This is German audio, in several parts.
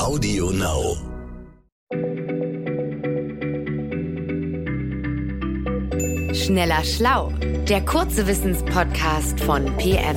Audio Now. Schneller Schlau, der kurze Wissenspodcast von PM.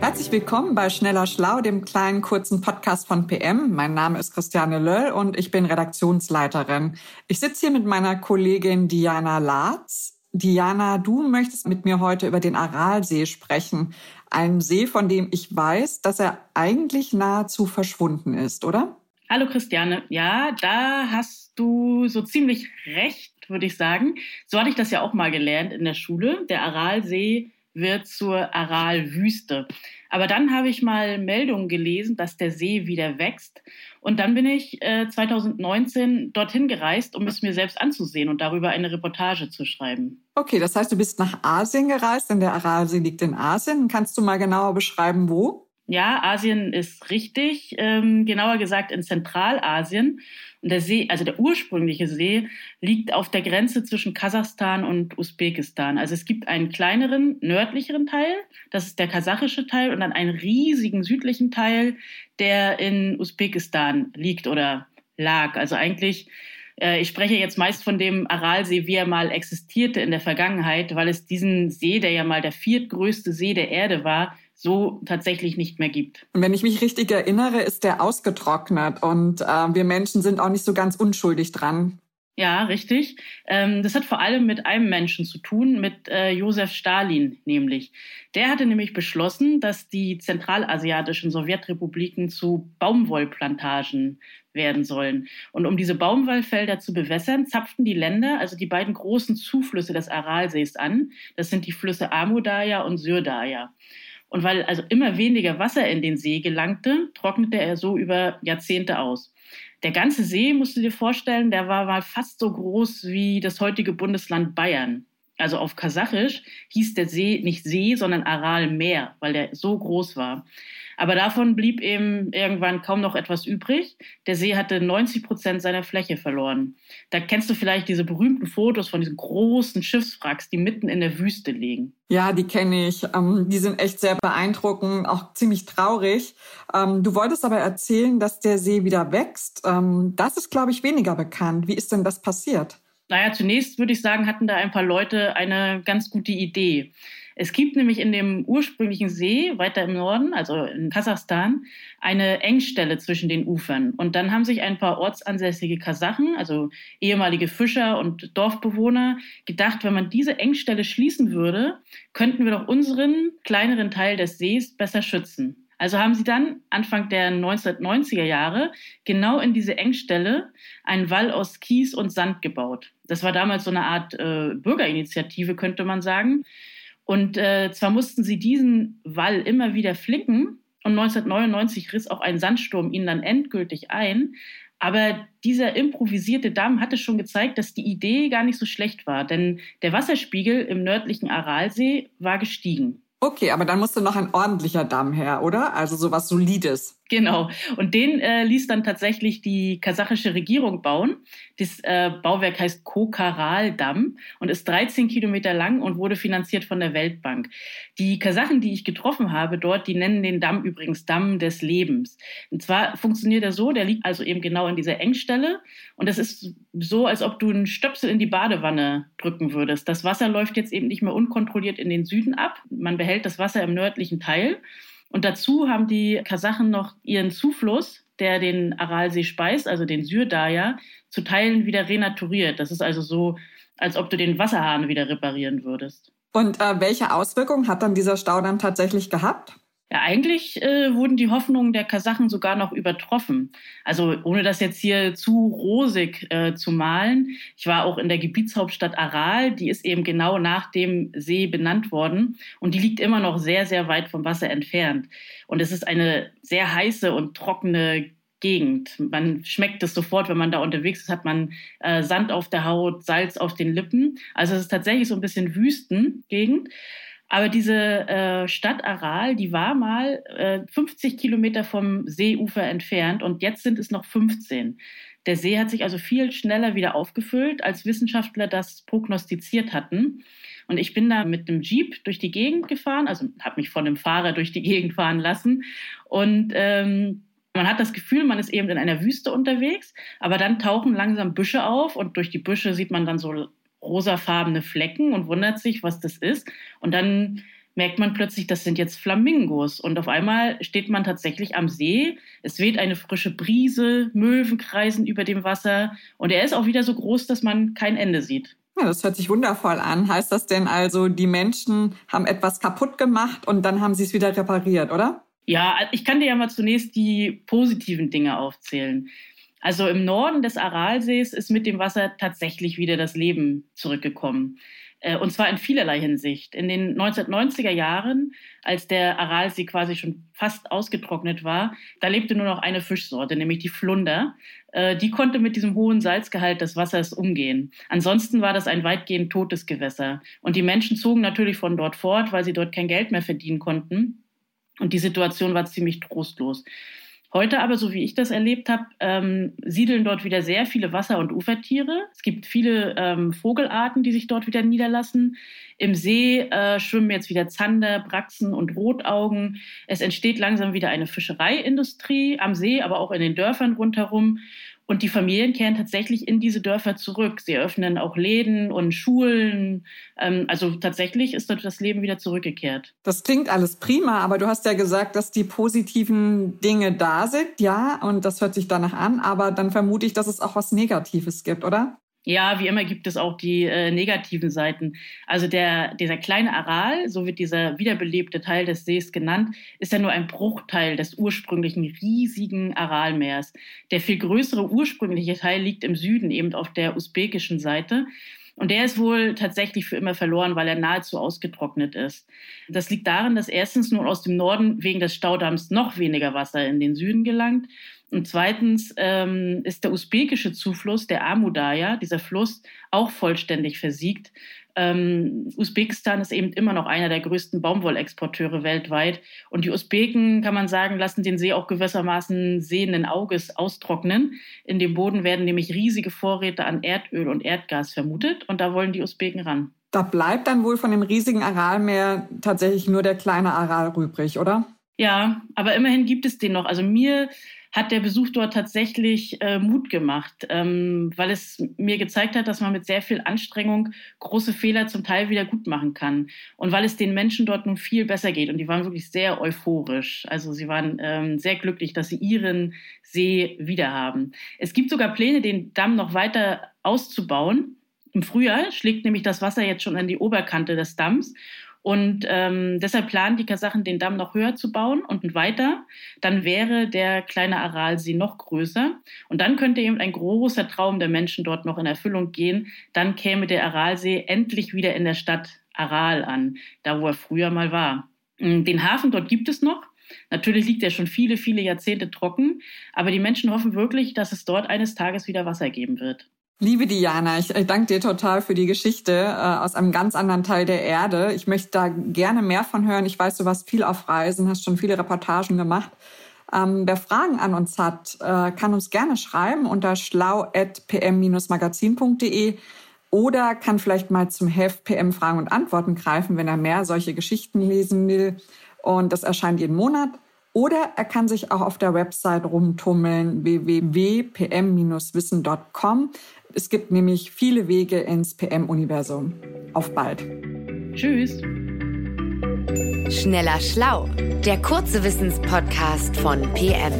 Herzlich willkommen bei Schneller Schlau, dem kleinen kurzen Podcast von PM. Mein Name ist Christiane Löll und ich bin Redaktionsleiterin. Ich sitze hier mit meiner Kollegin Diana Latz. Diana, du möchtest mit mir heute über den Aralsee sprechen. Ein See, von dem ich weiß, dass er eigentlich nahezu verschwunden ist, oder? Hallo Christiane. Ja, da hast du so ziemlich recht, würde ich sagen. So hatte ich das ja auch mal gelernt in der Schule. Der Aralsee wird zur Aralwüste. Aber dann habe ich mal Meldungen gelesen, dass der See wieder wächst. Und dann bin ich äh, 2019 dorthin gereist, um es mir selbst anzusehen und darüber eine Reportage zu schreiben. Okay, das heißt, du bist nach Asien gereist, denn der Aralsee liegt in Asien. Kannst du mal genauer beschreiben, wo? Ja, Asien ist richtig, ähm, genauer gesagt in Zentralasien. Und der See, also der ursprüngliche See, liegt auf der Grenze zwischen Kasachstan und Usbekistan. Also es gibt einen kleineren, nördlicheren Teil, das ist der kasachische Teil, und dann einen riesigen südlichen Teil, der in Usbekistan liegt oder lag. Also eigentlich äh, ich spreche jetzt meist von dem Aralsee, wie er mal existierte in der Vergangenheit, weil es diesen See, der ja mal der viertgrößte See der Erde war, so tatsächlich nicht mehr gibt. Und wenn ich mich richtig erinnere, ist der ausgetrocknet und äh, wir Menschen sind auch nicht so ganz unschuldig dran. Ja, richtig. Ähm, das hat vor allem mit einem Menschen zu tun, mit äh, Josef Stalin nämlich. Der hatte nämlich beschlossen, dass die zentralasiatischen Sowjetrepubliken zu Baumwollplantagen werden sollen. Und um diese Baumwollfelder zu bewässern, zapften die Länder, also die beiden großen Zuflüsse des Aralsees an. Das sind die Flüsse Amudarja und Syrdarja. Und weil also immer weniger Wasser in den See gelangte, trocknete er so über Jahrzehnte aus. Der ganze See, musst du dir vorstellen, der war mal fast so groß wie das heutige Bundesland Bayern. Also auf Kasachisch hieß der See nicht See, sondern Aralmeer, weil der so groß war. Aber davon blieb eben irgendwann kaum noch etwas übrig. Der See hatte 90 Prozent seiner Fläche verloren. Da kennst du vielleicht diese berühmten Fotos von diesen großen Schiffswracks, die mitten in der Wüste liegen. Ja, die kenne ich. Ähm, die sind echt sehr beeindruckend, auch ziemlich traurig. Ähm, du wolltest aber erzählen, dass der See wieder wächst. Ähm, das ist, glaube ich, weniger bekannt. Wie ist denn das passiert? Naja, zunächst würde ich sagen, hatten da ein paar Leute eine ganz gute Idee. Es gibt nämlich in dem ursprünglichen See weiter im Norden, also in Kasachstan, eine Engstelle zwischen den Ufern. Und dann haben sich ein paar ortsansässige Kasachen, also ehemalige Fischer und Dorfbewohner, gedacht, wenn man diese Engstelle schließen würde, könnten wir doch unseren kleineren Teil des Sees besser schützen. Also haben sie dann Anfang der 1990er Jahre genau in diese Engstelle einen Wall aus Kies und Sand gebaut. Das war damals so eine Art äh, Bürgerinitiative, könnte man sagen. Und äh, zwar mussten sie diesen Wall immer wieder flicken und 1999 riss auch ein Sandsturm ihn dann endgültig ein. Aber dieser improvisierte Damm hatte schon gezeigt, dass die Idee gar nicht so schlecht war, denn der Wasserspiegel im nördlichen Aralsee war gestiegen. Okay, aber dann musste noch ein ordentlicher Damm her, oder? Also sowas Solides. Genau. Und den äh, ließ dann tatsächlich die kasachische Regierung bauen. Das äh, Bauwerk heißt Kokaral-Damm und ist 13 Kilometer lang und wurde finanziert von der Weltbank. Die Kasachen, die ich getroffen habe dort, die nennen den Damm übrigens Damm des Lebens. Und zwar funktioniert er so, der liegt also eben genau in dieser Engstelle und es ist so, als ob du einen Stöpsel in die Badewanne drücken würdest. Das Wasser läuft jetzt eben nicht mehr unkontrolliert in den Süden ab. Man behält das Wasser im nördlichen Teil. Und dazu haben die Kasachen noch ihren Zufluss, der den Aralsee speist, also den Syrdarja, zu Teilen wieder renaturiert. Das ist also so, als ob du den Wasserhahn wieder reparieren würdest. Und äh, welche Auswirkungen hat dann dieser Stau dann tatsächlich gehabt? Ja, eigentlich äh, wurden die Hoffnungen der Kasachen sogar noch übertroffen. Also ohne das jetzt hier zu rosig äh, zu malen. Ich war auch in der Gebietshauptstadt Aral, die ist eben genau nach dem See benannt worden und die liegt immer noch sehr, sehr weit vom Wasser entfernt. Und es ist eine sehr heiße und trockene Gegend. Man schmeckt es sofort, wenn man da unterwegs ist, hat man äh, Sand auf der Haut, Salz auf den Lippen. Also es ist tatsächlich so ein bisschen Wüstengegend. Aber diese äh, Stadt Aral, die war mal äh, 50 Kilometer vom Seeufer entfernt und jetzt sind es noch 15. Der See hat sich also viel schneller wieder aufgefüllt, als Wissenschaftler das prognostiziert hatten. Und ich bin da mit dem Jeep durch die Gegend gefahren, also habe mich von dem Fahrer durch die Gegend fahren lassen. Und ähm, man hat das Gefühl, man ist eben in einer Wüste unterwegs, aber dann tauchen langsam Büsche auf und durch die Büsche sieht man dann so rosafarbene Flecken und wundert sich, was das ist. Und dann merkt man plötzlich, das sind jetzt Flamingos. Und auf einmal steht man tatsächlich am See. Es weht eine frische Brise, Möwen kreisen über dem Wasser. Und er ist auch wieder so groß, dass man kein Ende sieht. Ja, das hört sich wundervoll an. Heißt das denn also, die Menschen haben etwas kaputt gemacht und dann haben sie es wieder repariert, oder? Ja, ich kann dir ja mal zunächst die positiven Dinge aufzählen. Also im Norden des Aralsees ist mit dem Wasser tatsächlich wieder das Leben zurückgekommen. Äh, und zwar in vielerlei Hinsicht. In den 1990er Jahren, als der Aralsee quasi schon fast ausgetrocknet war, da lebte nur noch eine Fischsorte, nämlich die Flunder. Äh, die konnte mit diesem hohen Salzgehalt des Wassers umgehen. Ansonsten war das ein weitgehend totes Gewässer. Und die Menschen zogen natürlich von dort fort, weil sie dort kein Geld mehr verdienen konnten. Und die Situation war ziemlich trostlos. Heute aber, so wie ich das erlebt habe, ähm, siedeln dort wieder sehr viele Wasser- und Ufertiere. Es gibt viele ähm, Vogelarten, die sich dort wieder niederlassen. Im See äh, schwimmen jetzt wieder Zander, Braxen und Rotaugen. Es entsteht langsam wieder eine Fischereiindustrie am See, aber auch in den Dörfern rundherum. Und die Familien kehren tatsächlich in diese Dörfer zurück. Sie öffnen auch Läden und Schulen. Ähm, also tatsächlich ist dort das Leben wieder zurückgekehrt. Das klingt alles prima, aber du hast ja gesagt, dass die positiven Dinge da sind, ja, und das hört sich danach an. Aber dann vermute ich, dass es auch was Negatives gibt, oder? Ja, wie immer gibt es auch die äh, negativen Seiten. Also der, dieser kleine Aral, so wird dieser wiederbelebte Teil des Sees genannt, ist ja nur ein Bruchteil des ursprünglichen riesigen Aralmeers. Der viel größere ursprüngliche Teil liegt im Süden, eben auf der usbekischen Seite. Und der ist wohl tatsächlich für immer verloren, weil er nahezu ausgetrocknet ist. Das liegt darin, dass erstens nun aus dem Norden wegen des Staudamms noch weniger Wasser in den Süden gelangt und zweitens ähm, ist der usbekische Zufluss, der Amudaya, dieser Fluss, auch vollständig versiegt. Ähm, Usbekistan ist eben immer noch einer der größten Baumwollexporteure weltweit. Und die Usbeken, kann man sagen, lassen den See auch gewissermaßen sehenden Auges austrocknen. In dem Boden werden nämlich riesige Vorräte an Erdöl und Erdgas vermutet. Und da wollen die Usbeken ran. Da bleibt dann wohl von dem riesigen Aralmeer tatsächlich nur der kleine Aral übrig, oder? Ja, aber immerhin gibt es den noch. Also mir hat der Besuch dort tatsächlich äh, Mut gemacht, ähm, weil es mir gezeigt hat, dass man mit sehr viel Anstrengung große Fehler zum Teil wieder gut machen kann. Und weil es den Menschen dort nun viel besser geht. Und die waren wirklich sehr euphorisch. Also sie waren ähm, sehr glücklich, dass sie ihren See wiederhaben. Es gibt sogar Pläne, den Damm noch weiter auszubauen. Im Frühjahr schlägt nämlich das Wasser jetzt schon an die Oberkante des Damms. Und ähm, deshalb planen die Kasachen, den Damm noch höher zu bauen und weiter. Dann wäre der kleine Aralsee noch größer. Und dann könnte eben ein großer Traum der Menschen dort noch in Erfüllung gehen. Dann käme der Aralsee endlich wieder in der Stadt Aral an, da wo er früher mal war. Hm, den Hafen dort gibt es noch. Natürlich liegt er schon viele, viele Jahrzehnte trocken, aber die Menschen hoffen wirklich, dass es dort eines Tages wieder Wasser geben wird. Liebe Diana, ich, ich danke dir total für die Geschichte äh, aus einem ganz anderen Teil der Erde. Ich möchte da gerne mehr von hören. Ich weiß, du warst viel auf Reisen, hast schon viele Reportagen gemacht. Ähm, wer Fragen an uns hat, äh, kann uns gerne schreiben unter schlau.pm-magazin.de oder kann vielleicht mal zum Heft PM Fragen und Antworten greifen, wenn er mehr solche Geschichten lesen will. Und das erscheint jeden Monat. Oder er kann sich auch auf der Website rumtummeln www.pm-wissen.com. Es gibt nämlich viele Wege ins PM-Universum. Auf bald. Tschüss. Schneller Schlau, der kurze Wissenspodcast von PM.